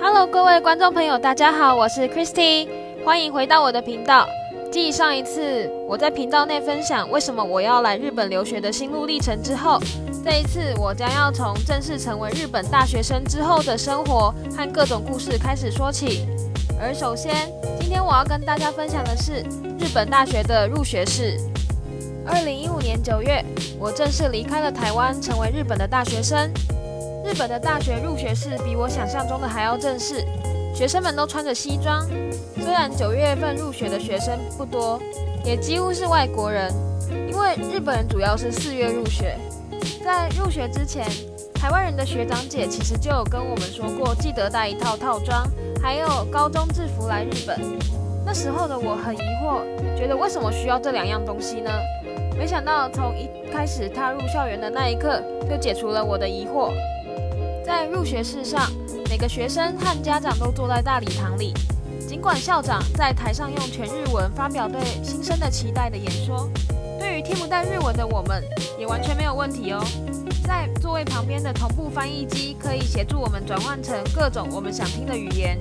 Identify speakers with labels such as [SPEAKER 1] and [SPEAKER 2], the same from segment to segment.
[SPEAKER 1] Hello，各位观众朋友，大家好，我是 Christy，欢迎回到我的频道。继上一次我在频道内分享为什么我要来日本留学的心路历程之后，这一次我将要从正式成为日本大学生之后的生活和各种故事开始说起。而首先，今天我要跟大家分享的是日本大学的入学式。二零一五年九月，我正式离开了台湾，成为日本的大学生。日本的大学入学式比我想象中的还要正式，学生们都穿着西装。虽然九月份入学的学生不多，也几乎是外国人，因为日本人主要是四月入学。在入学之前，台湾人的学长姐其实就有跟我们说过，记得带一套套装，还有高中制服来日本。那时候的我很疑惑，觉得为什么需要这两样东西呢？没想到从一开始踏入校园的那一刻，就解除了我的疑惑。在入学式上，每个学生和家长都坐在大礼堂里。尽管校长在台上用全日文发表对新生的期待的演说，对于听不到日文的我们也完全没有问题哦。在座位旁边的同步翻译机可以协助我们转换成各种我们想听的语言。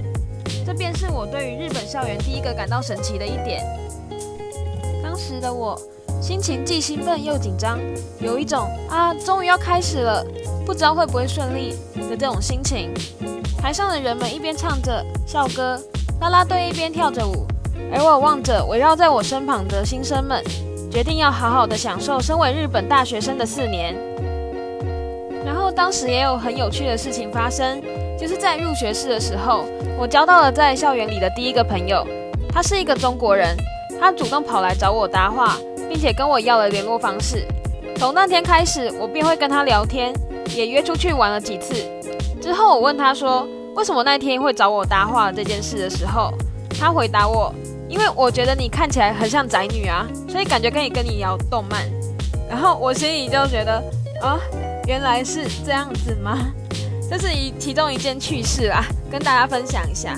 [SPEAKER 1] 这便是我对于日本校园第一个感到神奇的一点。当时的我。心情既兴奋又紧张，有一种啊，终于要开始了，不知道会不会顺利的这种心情。台上的人们一边唱着校歌，啦啦队一边跳着舞，而我望着围绕在我身旁的新生们，决定要好好的享受身为日本大学生的四年。然后当时也有很有趣的事情发生，就是在入学式的时候，我交到了在校园里的第一个朋友，他是一个中国人，他主动跑来找我搭话。并且跟我要了联络方式。从那天开始，我便会跟他聊天，也约出去玩了几次。之后我问他说，为什么那天会找我搭话这件事的时候，他回答我，因为我觉得你看起来很像宅女啊，所以感觉可以跟你聊动漫。然后我心里就觉得，啊，原来是这样子吗？这是一其中一件趣事啊，跟大家分享一下。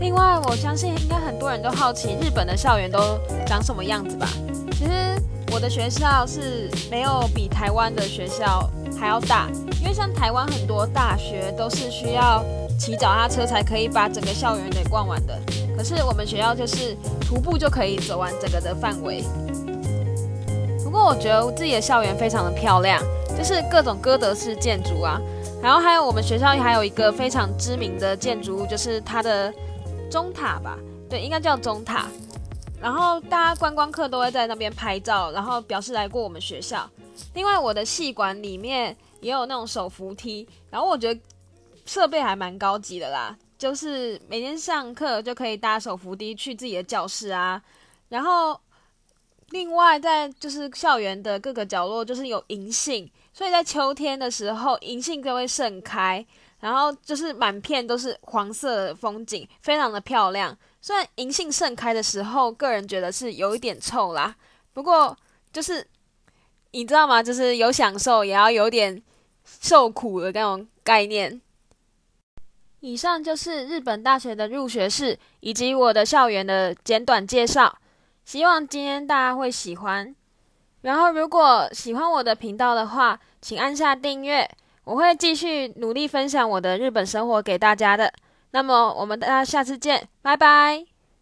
[SPEAKER 1] 另外，我相信应该很多人都好奇日本的校园都长什么样子吧。其实我的学校是没有比台湾的学校还要大，因为像台湾很多大学都是需要骑脚踏车才可以把整个校园给逛完的，可是我们学校就是徒步就可以走完整个的范围。不过我觉得自己的校园非常的漂亮，就是各种哥德式建筑啊，然后还有我们学校还有一个非常知名的建筑物，就是它的钟塔吧，对，应该叫钟塔。然后大家观光客都会在那边拍照，然后表示来过我们学校。另外，我的戏馆里面也有那种手扶梯，然后我觉得设备还蛮高级的啦，就是每天上课就可以搭手扶梯去自己的教室啊。然后，另外在就是校园的各个角落就是有银杏，所以在秋天的时候银杏就会盛开，然后就是满片都是黄色的风景，非常的漂亮。虽然银杏盛开的时候，个人觉得是有一点臭啦，不过就是你知道吗？就是有享受，也要有点受苦的那种概念。以上就是日本大学的入学式以及我的校园的简短介绍，希望今天大家会喜欢。然后，如果喜欢我的频道的话，请按下订阅，我会继续努力分享我的日本生活给大家的。那么，我们大家下次见，拜拜。